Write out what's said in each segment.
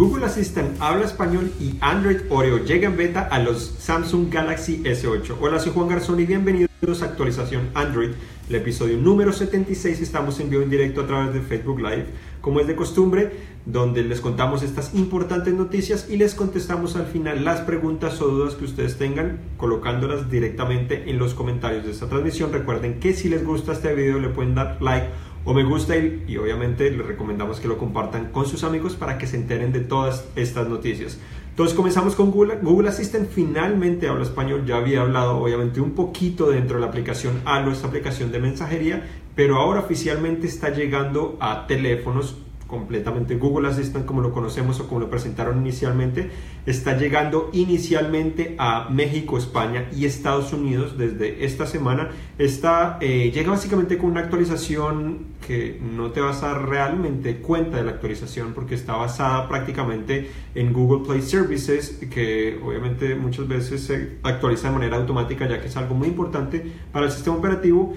Google Assistant habla español y Android Oreo llega en beta a los Samsung Galaxy S8. Hola, soy Juan Garzón y bienvenidos a actualización Android, el episodio número 76. Estamos en vivo en directo a través de Facebook Live, como es de costumbre, donde les contamos estas importantes noticias y les contestamos al final las preguntas o dudas que ustedes tengan, colocándolas directamente en los comentarios de esta transmisión. Recuerden que si les gusta este video le pueden dar like o me gusta y, obviamente les recomendamos que lo compartan con sus amigos para que se enteren de todas estas noticias. Entonces comenzamos con Google. Google Assistant finalmente habla español. Ya había hablado obviamente un poquito dentro de la aplicación a esta aplicación de mensajería, pero ahora oficialmente está llegando a teléfonos completamente Google Assistant como lo conocemos o como lo presentaron inicialmente, está llegando inicialmente a México, España y Estados Unidos desde esta semana. Está, eh, llega básicamente con una actualización que no te vas a dar realmente cuenta de la actualización porque está basada prácticamente en Google Play Services que obviamente muchas veces se actualiza de manera automática ya que es algo muy importante para el sistema operativo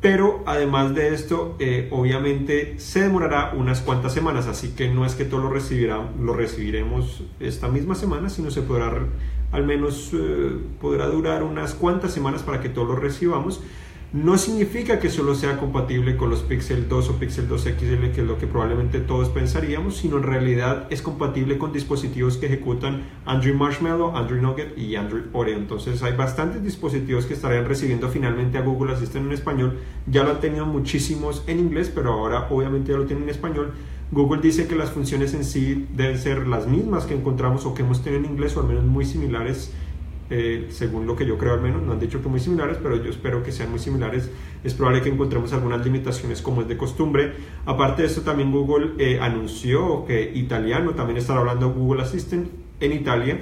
pero además de esto, eh, obviamente se demorará unas cuantas semanas, así que no es que todo lo, recibirá, lo recibiremos esta misma semana, sino se podrá, al menos eh, podrá durar unas cuantas semanas para que todo lo recibamos. No significa que solo sea compatible con los Pixel 2 o Pixel 2 XL, que es lo que probablemente todos pensaríamos, sino en realidad es compatible con dispositivos que ejecutan Android Marshmallow, Android Nugget y Android Oreo. Entonces hay bastantes dispositivos que estarían recibiendo finalmente a Google Assistant en español. Ya lo han tenido muchísimos en inglés, pero ahora obviamente ya lo tienen en español. Google dice que las funciones en sí deben ser las mismas que encontramos o que hemos tenido en inglés, o al menos muy similares eh, según lo que yo creo al menos, no han dicho que muy similares, pero yo espero que sean muy similares. Es probable que encontremos algunas limitaciones como es de costumbre. Aparte de esto, también Google eh, anunció que italiano también estará hablando Google Assistant en Italia.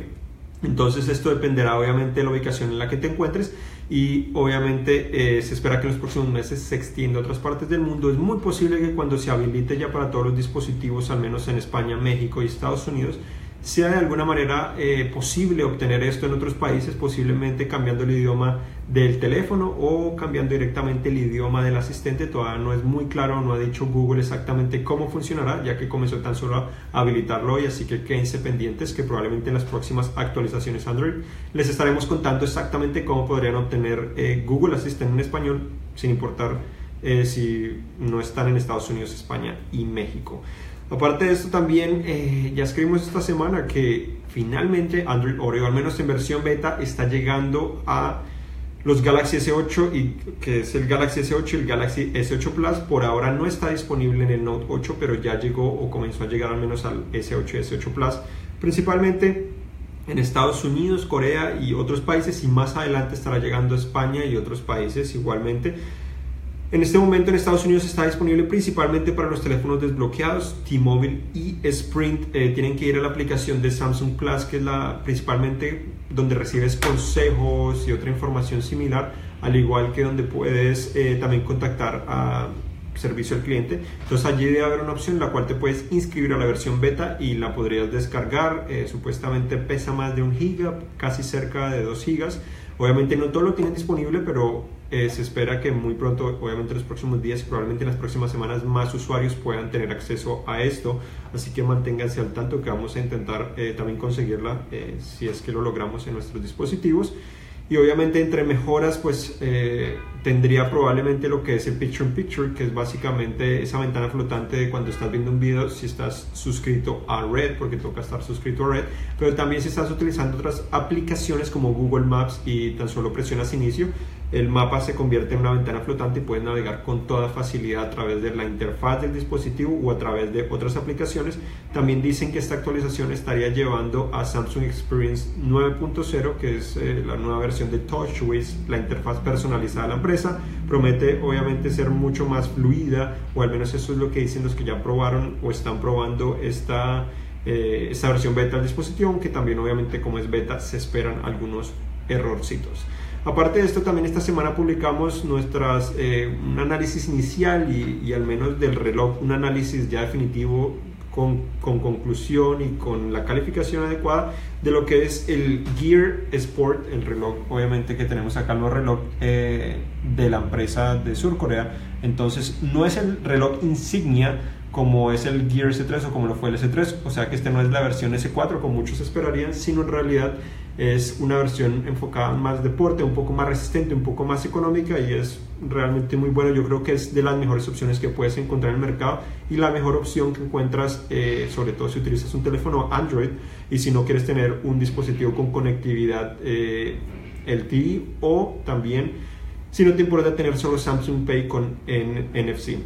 Entonces esto dependerá obviamente de la ubicación en la que te encuentres y obviamente eh, se espera que en los próximos meses se extienda a otras partes del mundo. Es muy posible que cuando se habilite ya para todos los dispositivos, al menos en España, México y Estados Unidos, sea de alguna manera eh, posible obtener esto en otros países, posiblemente cambiando el idioma del teléfono o cambiando directamente el idioma del asistente. Todavía no es muy claro, no ha dicho Google exactamente cómo funcionará, ya que comenzó tan solo a habilitarlo hoy, así que quédense pendientes que probablemente en las próximas actualizaciones Android les estaremos contando exactamente cómo podrían obtener eh, Google Assistant en español, sin importar eh, si no están en Estados Unidos, España y México. Aparte de esto también eh, ya escribimos esta semana que finalmente Android Oreo, al menos en versión beta, está llegando a los Galaxy S8 y que es el Galaxy S8 y el Galaxy S8 Plus. Por ahora no está disponible en el Note 8, pero ya llegó o comenzó a llegar al menos al S8 y S8 Plus, principalmente en Estados Unidos, Corea y otros países y más adelante estará llegando a España y otros países igualmente. En este momento en Estados Unidos está disponible principalmente para los teléfonos desbloqueados, T-Mobile y Sprint. Eh, tienen que ir a la aplicación de Samsung Plus, que es la principalmente donde recibes consejos y otra información similar, al igual que donde puedes eh, también contactar a servicio al cliente. Entonces allí debe haber una opción en la cual te puedes inscribir a la versión beta y la podrías descargar. Eh, supuestamente pesa más de un giga, casi cerca de 2 gigas. Obviamente no todo lo tienen disponible, pero eh, se espera que muy pronto, obviamente en los próximos días probablemente en las próximas semanas, más usuarios puedan tener acceso a esto. Así que manténganse al tanto que vamos a intentar eh, también conseguirla eh, si es que lo logramos en nuestros dispositivos. Y obviamente entre mejoras pues tendría probablemente lo que es el Picture in Picture, que es básicamente esa ventana flotante de cuando estás viendo un video si estás suscrito a Red, porque toca estar suscrito a Red, pero también si estás utilizando otras aplicaciones como Google Maps y tan solo presionas inicio, el mapa se convierte en una ventana flotante y puedes navegar con toda facilidad a través de la interfaz del dispositivo o a través de otras aplicaciones. También dicen que esta actualización estaría llevando a Samsung Experience 9.0, que es eh, la nueva versión de TouchWiz, la interfaz personalizada de la empresa. Promete obviamente ser mucho más fluida, o al menos eso es lo que dicen los que ya probaron o están probando esta, eh, esta versión beta del dispositivo, aunque también obviamente como es beta se esperan algunos errorcitos. Aparte de esto, también esta semana publicamos nuestras, eh, un análisis inicial y, al menos del reloj, un análisis ya definitivo con, con, conclusión y con la calificación adecuada de lo que es el Gear Sport, el reloj, obviamente que tenemos acá el reloj eh, de la empresa de Sur Corea. Entonces, no es el reloj insignia como es el Gear S3 o como lo fue el S3, o sea que este no es la versión S4 como muchos esperarían, sino en realidad es una versión enfocada más deporte, un poco más resistente, un poco más económica y es realmente muy bueno. Yo creo que es de las mejores opciones que puedes encontrar en el mercado y la mejor opción que encuentras, eh, sobre todo si utilizas un teléfono Android y si no quieres tener un dispositivo con conectividad eh, LTE o también si no te importa tener solo Samsung Pay con NFC.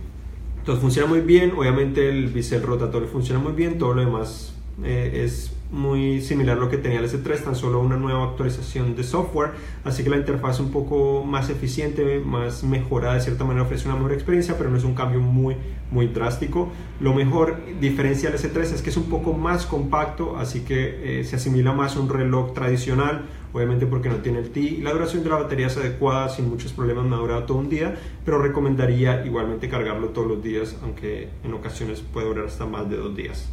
Entonces funciona muy bien, obviamente el bisel rotatorio funciona muy bien, todo lo demás eh, es muy similar a lo que tenía el S3, tan solo una nueva actualización de software, así que la interfaz un poco más eficiente, más mejorada, de cierta manera ofrece una mejor experiencia, pero no es un cambio muy, muy drástico. Lo mejor diferencia del S3 es que es un poco más compacto, así que eh, se asimila más a un reloj tradicional, obviamente porque no tiene el TI. La duración de la batería es adecuada, sin muchos problemas, me ha durado todo un día, pero recomendaría igualmente cargarlo todos los días, aunque en ocasiones puede durar hasta más de dos días.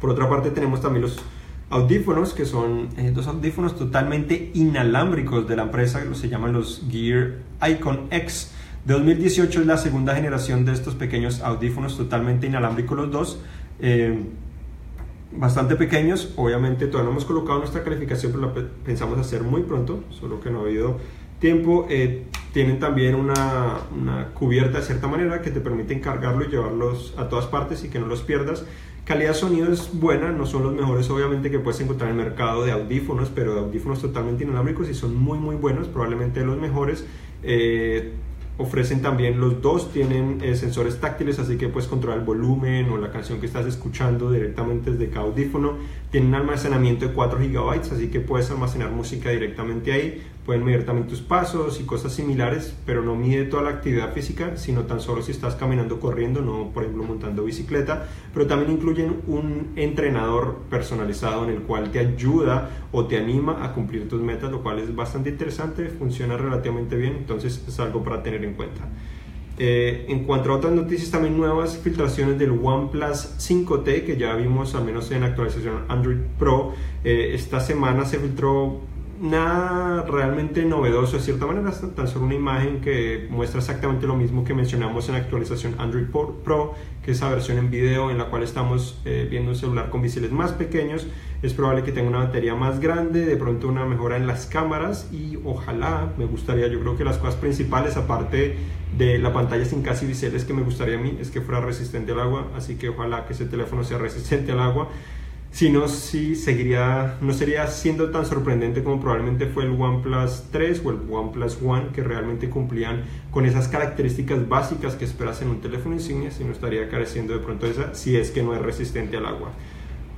Por otra parte tenemos también los audífonos, que son eh, dos audífonos totalmente inalámbricos de la empresa, se llaman los Gear Icon X. De 2018 es la segunda generación de estos pequeños audífonos totalmente inalámbricos los dos. Eh, bastante pequeños, obviamente todavía no hemos colocado nuestra calificación, pero la pensamos hacer muy pronto, solo que no ha habido tiempo. Eh, tienen también una, una, cubierta de cierta manera que te permite encargarlo y llevarlos a todas partes y que no los pierdas. Calidad de sonido es buena, no son los mejores obviamente que puedes encontrar en el mercado de audífonos, pero de audífonos totalmente inalámbricos y son muy muy buenos, probablemente los mejores. Eh, ofrecen también los dos, tienen eh, sensores táctiles, así que puedes controlar el volumen o la canción que estás escuchando directamente desde cada audífono. Tienen almacenamiento de 4 GB, así que puedes almacenar música directamente ahí. Pueden medir también tus pasos y cosas similares, pero no mide toda la actividad física, sino tan solo si estás caminando, corriendo, no por ejemplo montando bicicleta. Pero también incluyen un entrenador personalizado en el cual te ayuda o te anima a cumplir tus metas, lo cual es bastante interesante, funciona relativamente bien, entonces es algo para tener en cuenta. Eh, en cuanto a otras noticias, también nuevas filtraciones del OnePlus 5T que ya vimos al menos en actualización Android Pro. Eh, esta semana se filtró nada realmente novedoso de cierta manera, tan solo una imagen que muestra exactamente lo mismo que mencionamos en la actualización Android Pro, que es esa versión en video en la cual estamos eh, viendo un celular con biseles más pequeños. Es probable que tenga una batería más grande, de pronto una mejora en las cámaras y ojalá, me gustaría, yo creo que las cosas principales, aparte de la pantalla sin casi biseles que me gustaría a mí, es que fuera resistente al agua, así que ojalá que ese teléfono sea resistente al agua si no, sí seguiría, no sería siendo tan sorprendente como probablemente fue el OnePlus 3 o el OnePlus One, que realmente cumplían con esas características básicas que esperas en un teléfono insignia, si no estaría careciendo de pronto esa, si es que no es resistente al agua.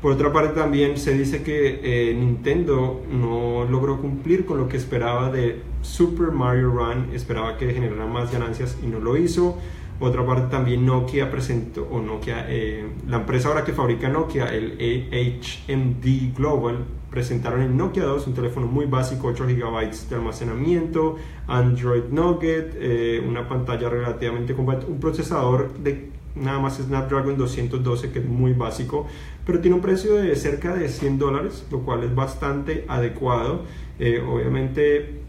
Por otra parte también se dice que eh, Nintendo no logró cumplir con lo que esperaba de Super Mario Run, esperaba que generara más ganancias y no lo hizo otra parte también Nokia presentó, o Nokia, eh, la empresa ahora que fabrica Nokia, el HMD Global, presentaron el Nokia 2, un teléfono muy básico, 8 GB de almacenamiento, Android Nugget, eh, una pantalla relativamente completa, un procesador de nada más Snapdragon 212 que es muy básico, pero tiene un precio de cerca de 100 dólares, lo cual es bastante adecuado. Eh, obviamente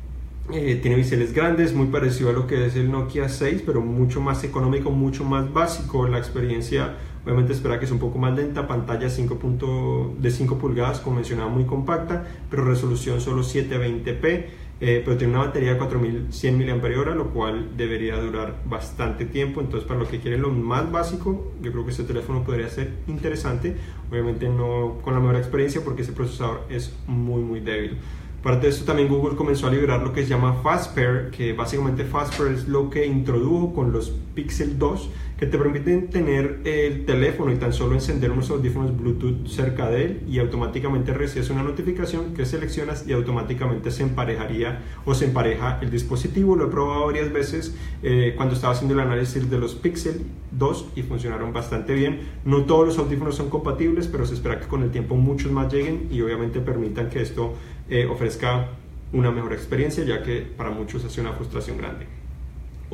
eh, tiene biseles grandes, muy parecido a lo que es el Nokia 6, pero mucho más económico, mucho más básico. La experiencia, obviamente, espera que es un poco más lenta. Pantalla 5 de 5 pulgadas, como mencionaba, muy compacta, pero resolución solo 720p. Eh, pero tiene una batería de 4100 mAh, lo cual debería durar bastante tiempo. Entonces, para lo que quieren lo más básico, yo creo que este teléfono podría ser interesante. Obviamente, no con la mejor experiencia, porque ese procesador es muy, muy débil. Aparte de esto, también Google comenzó a liberar lo que se llama FastPair, que básicamente FastPair es lo que introdujo con los Pixel 2, que te permiten tener el teléfono y tan solo encender unos audífonos Bluetooth cerca de él y automáticamente recibes una notificación que seleccionas y automáticamente se emparejaría o se empareja el dispositivo. Lo he probado varias veces eh, cuando estaba haciendo el análisis de los Pixel 2 y funcionaron bastante bien. No todos los audífonos son compatibles, pero se espera que con el tiempo muchos más lleguen y obviamente permitan que esto eh, ofrezca una mejor experiencia, ya que para muchos hace una frustración grande.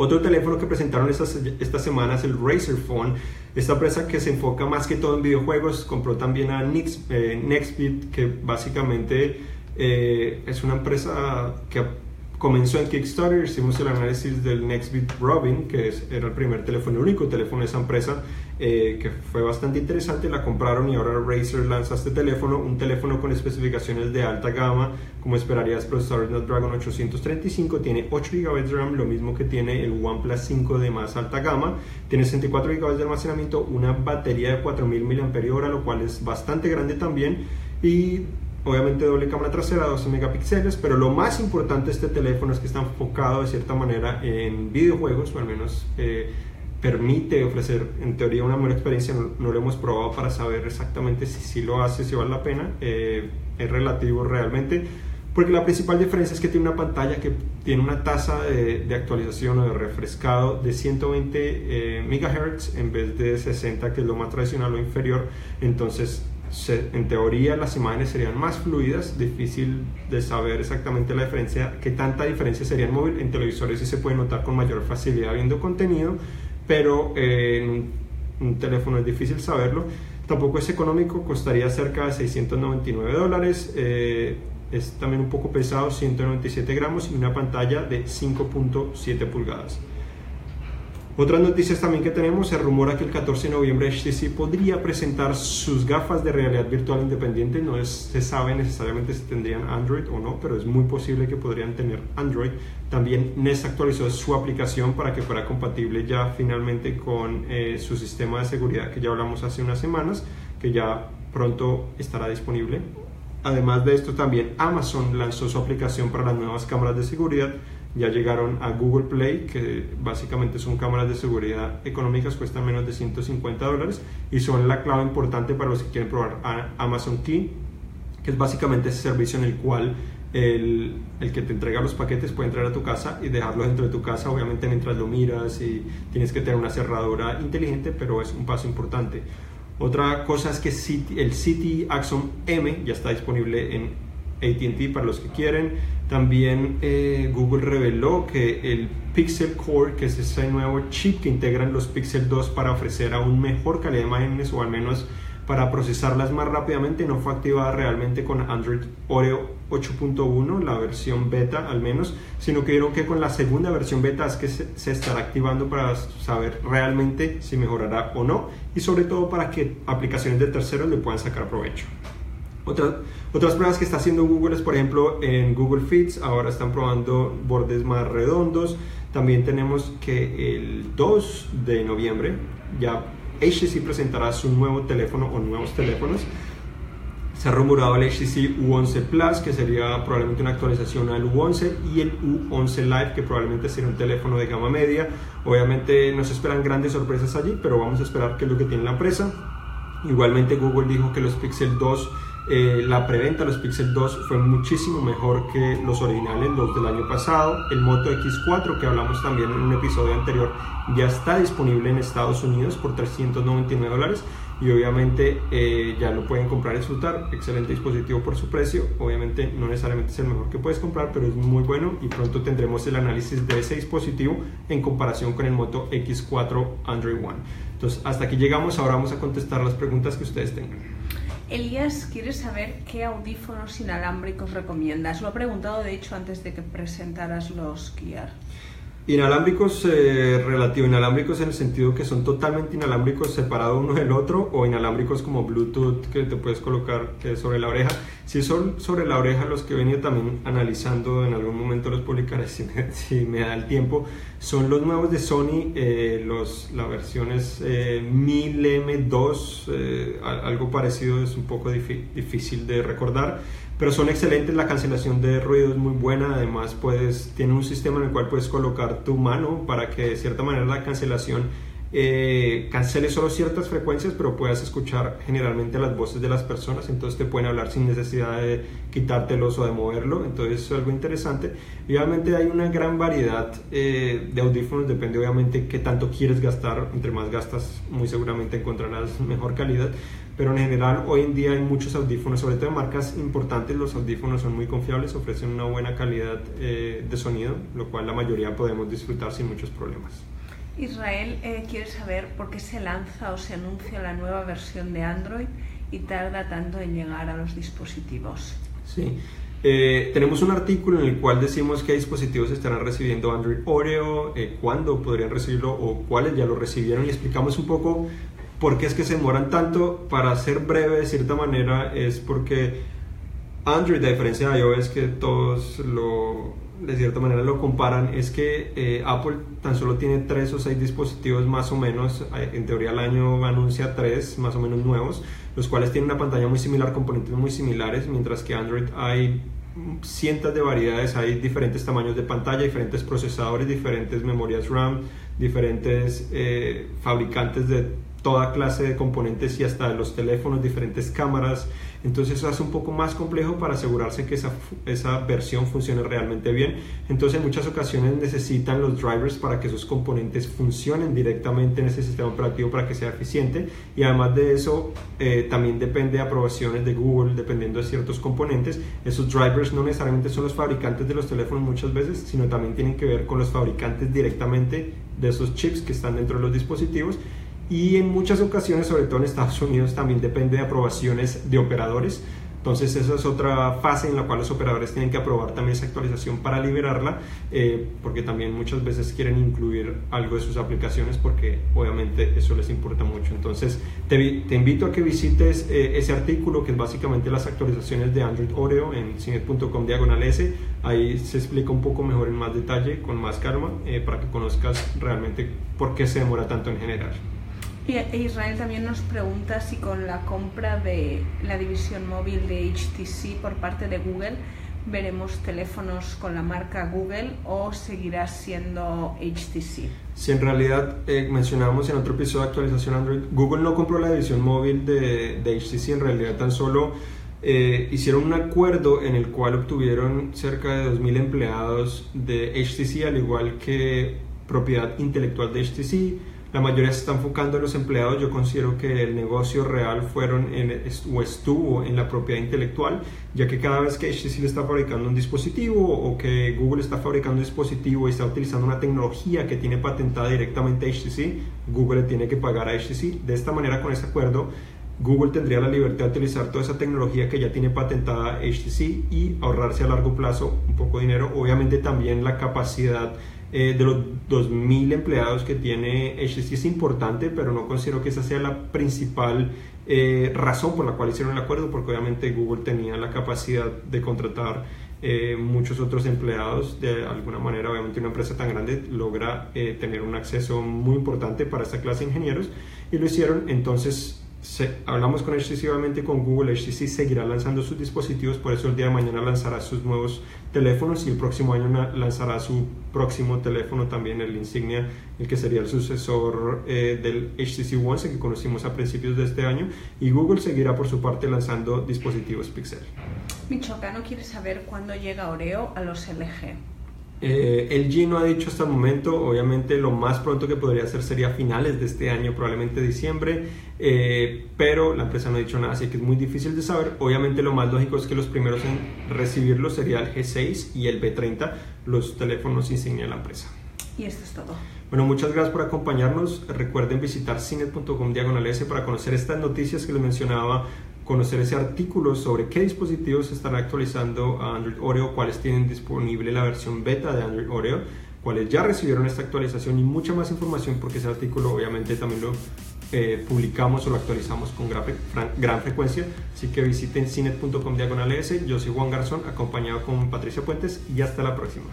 Otro teléfono que presentaron esta, esta semana es el Razer Phone, esta empresa que se enfoca más que todo en videojuegos, compró también a Nix, eh, Nextbit, que básicamente eh, es una empresa que comenzó en Kickstarter, hicimos el análisis del Nextbit Robin, que es, era el primer teléfono, el único teléfono de esa empresa, eh, que fue bastante interesante, la compraron y ahora Razer lanza este teléfono, un teléfono con especificaciones de alta gama, como esperarías, procesador Snapdragon 835, tiene 8 GB de RAM, lo mismo que tiene el OnePlus 5 de más alta gama, tiene 64 GB de almacenamiento, una batería de 4000 mAh, lo cual es bastante grande también, y obviamente doble cámara trasera, 12 megapíxeles, pero lo más importante de este teléfono es que está enfocado de cierta manera en videojuegos, o al menos... Eh, permite ofrecer en teoría una buena experiencia, no, lo hemos probado para saber exactamente si sí lo hace, si vale la pena, eh, es relativo realmente, porque la principal diferencia es que tiene una pantalla que tiene una tasa de, actualización o de refrescado de 120 eh, MHz en vez de 60 que es lo más tradicional o inferior, entonces en teoría las imágenes serían más fluidas, difícil de saber exactamente la diferencia, qué tanta diferencia sería en móvil, en televisores sí se puede notar con mayor facilidad viendo contenido, pero eh, en un, teléfono es difícil saberlo. Tampoco es económico, costaría cerca de 699 dólares. Eh, es también un poco pesado, 197 gramos y una pantalla de 5.7 pulgadas. Otras noticias también que tenemos, se rumora que el 14 de noviembre HTC podría presentar sus gafas de realidad virtual independiente, no se sabe necesariamente si tendrían Android o no, pero es muy posible que podrían tener Android. También Nest actualizó su aplicación para que fuera compatible ya finalmente con eh, su sistema de seguridad que ya hablamos hace unas semanas, que ya pronto estará disponible. Además de esto, también Amazon lanzó su aplicación para las nuevas cámaras de seguridad ya llegaron a Google Play, que básicamente son cámaras de seguridad económicas, cuestan menos de 150 dólares y son la clave importante para los que quieren probar Amazon Key, que es básicamente ese servicio en el cual el, el, que te entrega los paquetes puede entrar a tu casa y dejarlo dentro de tu casa, obviamente mientras lo miras y tienes que tener una cerradura inteligente, pero es un paso importante. Otra cosa es que el City Axon M ya está disponible en ATT para los que quieren. También eh, Google reveló que el Pixel Core, que es ese nuevo chip que integran los Pixel 2 para ofrecer aún mejor calidad de imágenes o al menos para procesarlas más rápidamente, no fue activada realmente con Android Oreo 8.1, la versión beta al menos, sino que vieron que con la segunda versión beta es que se estará activando para saber realmente si mejorará o no y sobre todo para que aplicaciones de terceros le puedan sacar provecho otras pruebas que está haciendo Google es, por ejemplo, en Google Feeds, ahora están probando bordes más redondos. También tenemos que el 2 de noviembre ya HTC presentará su nuevo teléfono o nuevos teléfonos. Se ha rumorado el HTC U11 Plus, que sería probablemente una actualización al U11, y el U11 Live, que probablemente sería un teléfono de gama media. Obviamente no se esperan grandes sorpresas allí, pero vamos a esperar qué es lo que tiene la empresa. Igualmente Google dijo que los Pixel 2 eh, la preventa de los Pixel 2 fue muchísimo mejor que los originales, los del año pasado. El Moto X4, que hablamos también en un episodio anterior, ya está disponible en Estados Unidos por 399 dólares y obviamente eh, ya lo pueden comprar y disfrutar. Excelente dispositivo por su precio. Obviamente no necesariamente es el mejor que puedes comprar, pero es muy bueno y pronto tendremos el análisis de ese dispositivo en comparación con el Moto X4 Android One. Entonces, hasta aquí llegamos. Ahora vamos a contestar las preguntas que ustedes tengan. Elías quiere saber qué audífonos inalámbricos recomiendas. Lo ha preguntado, de hecho, antes de que presentaras los Kiar. Inalámbricos, eh, relativo inalámbricos en el sentido que son totalmente inalámbricos separados uno del otro o inalámbricos como Bluetooth que te puedes colocar sobre la oreja. Si son sobre la oreja los que he venido también analizando, en algún momento los publicaré si me, si me da el tiempo, son los nuevos de Sony, eh, los, la versión es 1000M2, eh, algo parecido, es un poco difícil de recordar pero son excelentes, la cancelación de ruido es muy buena, además puedes, tiene un sistema en el cual puedes colocar tu mano para que de cierta manera la cancelación eh, cancele solo ciertas frecuencias, pero puedas escuchar generalmente las voces de las personas, entonces te pueden hablar sin necesidad de quitártelos o de moverlo, entonces es algo interesante. Y obviamente hay una gran variedad eh, de audífonos, depende obviamente qué tanto quieres gastar, entre más gastas muy seguramente encontrarás mejor calidad, pero en general hoy en día hay muchos audífonos, sobre todo de marcas importantes, los audífonos son muy confiables, ofrecen una buena calidad eh, de sonido, lo cual la mayoría podemos disfrutar sin muchos problemas. Israel eh, quiere saber por qué se lanza o se anuncia la nueva versión de Android y tarda tanto en llegar a los dispositivos. Sí, eh, tenemos un artículo en el cual decimos qué dispositivos estarán recibiendo Android Oreo, cuándo podrían recibirlo o cuáles ya lo recibieron y explicamos un poco ¿Por qué es que se demoran tanto? Para ser breve, de cierta manera, es porque Android, a diferencia de iOS, que todos lo, de cierta manera lo comparan, es que eh, Apple tan solo tiene tres o seis dispositivos más o menos, eh, en teoría al año anuncia tres más o menos nuevos, los cuales tienen una pantalla muy similar, componentes muy similares, mientras que Android hay cientos de variedades, hay diferentes tamaños de pantalla, diferentes procesadores, diferentes memorias RAM, diferentes eh, fabricantes de toda clase de componentes y hasta los teléfonos, diferentes cámaras. Entonces hace un poco más complejo para asegurarse que esa, esa versión funcione realmente bien. Entonces en muchas ocasiones necesitan los drivers para que esos componentes funcionen directamente en ese sistema operativo para que sea eficiente. Y además de eso eh, también depende de aprobaciones de Google dependiendo de ciertos componentes. Esos drivers no necesariamente son los fabricantes de los teléfonos muchas veces, sino también tienen que ver con los fabricantes directamente de esos chips que están dentro de los dispositivos y en muchas ocasiones, sobre todo en Estados Unidos, también depende de aprobaciones de operadores. Entonces esa es otra fase en la cual los operadores tienen que aprobar también esa actualización para liberarla, eh, porque también muchas veces quieren incluir algo de sus aplicaciones porque obviamente eso les importa mucho. Entonces te, te invito a que visites eh, ese artículo que es básicamente las actualizaciones de Android Oreo en cinet.com diagonal S. Ahí se explica un poco mejor en más detalle, con más calma, eh, para que conozcas realmente por qué se demora tanto en generar. Y Israel también nos pregunta si con la compra de la división móvil de HTC por parte de Google veremos teléfonos con la marca Google o seguirá siendo HTC. Si en realidad eh, en otro episodio de actualización Android, Google no compró la división móvil de, de HTC, en realidad tan solo eh, hicieron un acuerdo en el cual obtuvieron cerca de 2.000 empleados de HTC, al igual que propiedad intelectual de HTC la mayoría se está enfocando en los empleados. Yo considero que el negocio real fueron en, o estuvo en la propiedad intelectual, ya que cada vez que HTC está fabricando un dispositivo o que Google está fabricando un dispositivo y está utilizando una tecnología que tiene patentada directamente HTC, Google le tiene que pagar a HTC. De esta manera, con ese acuerdo, Google tendría la libertad de utilizar toda esa tecnología que ya tiene patentada HTC y ahorrarse a largo plazo un poco de dinero. Obviamente también la capacidad eh, de los 2.000 empleados que tiene HTC es importante, pero no considero que esa sea la principal eh, razón por la cual hicieron el acuerdo, porque obviamente Google tenía la capacidad de contratar eh, muchos otros empleados. De alguna manera, obviamente una empresa tan grande logra tener un acceso muy importante para esta clase de ingenieros y lo hicieron. Entonces, hablamos con excesivamente con Google, HTC seguirá lanzando sus dispositivos, por eso el día de mañana lanzará sus nuevos teléfonos y el próximo año lanzará su próximo teléfono también, el Insignia, el que sería el sucesor eh, del HTC One, que conocimos a principios de este año, y Google seguirá por su parte lanzando dispositivos Pixel. Michoacano quiere saber cuándo llega Oreo a los LG. Eh, el G no ha dicho hasta el momento, obviamente lo más pronto que podría hacer sería finales de este año, probablemente diciembre, eh, pero la empresa no ha dicho nada, así que es muy difícil de saber. Obviamente lo más lógico es que los primeros en recibirlo sería el G6 y el B30, los teléfonos insignia de la empresa. Y esto es todo. Bueno, muchas gracias por acompañarnos. Recuerden visitar cine.com diagonal S para conocer estas noticias que les mencionaba conocer ese artículo sobre qué dispositivos están actualizando a Android Oreo, cuáles tienen disponible la versión beta de Android Oreo, cuáles ya recibieron esta actualización y mucha más información porque ese artículo obviamente también lo eh, publicamos o lo actualizamos con gran, gran frecuencia. Así que visiten cinet.com diagonal Yo soy Juan Garzón, acompañado con Patricia Puentes y hasta la próxima.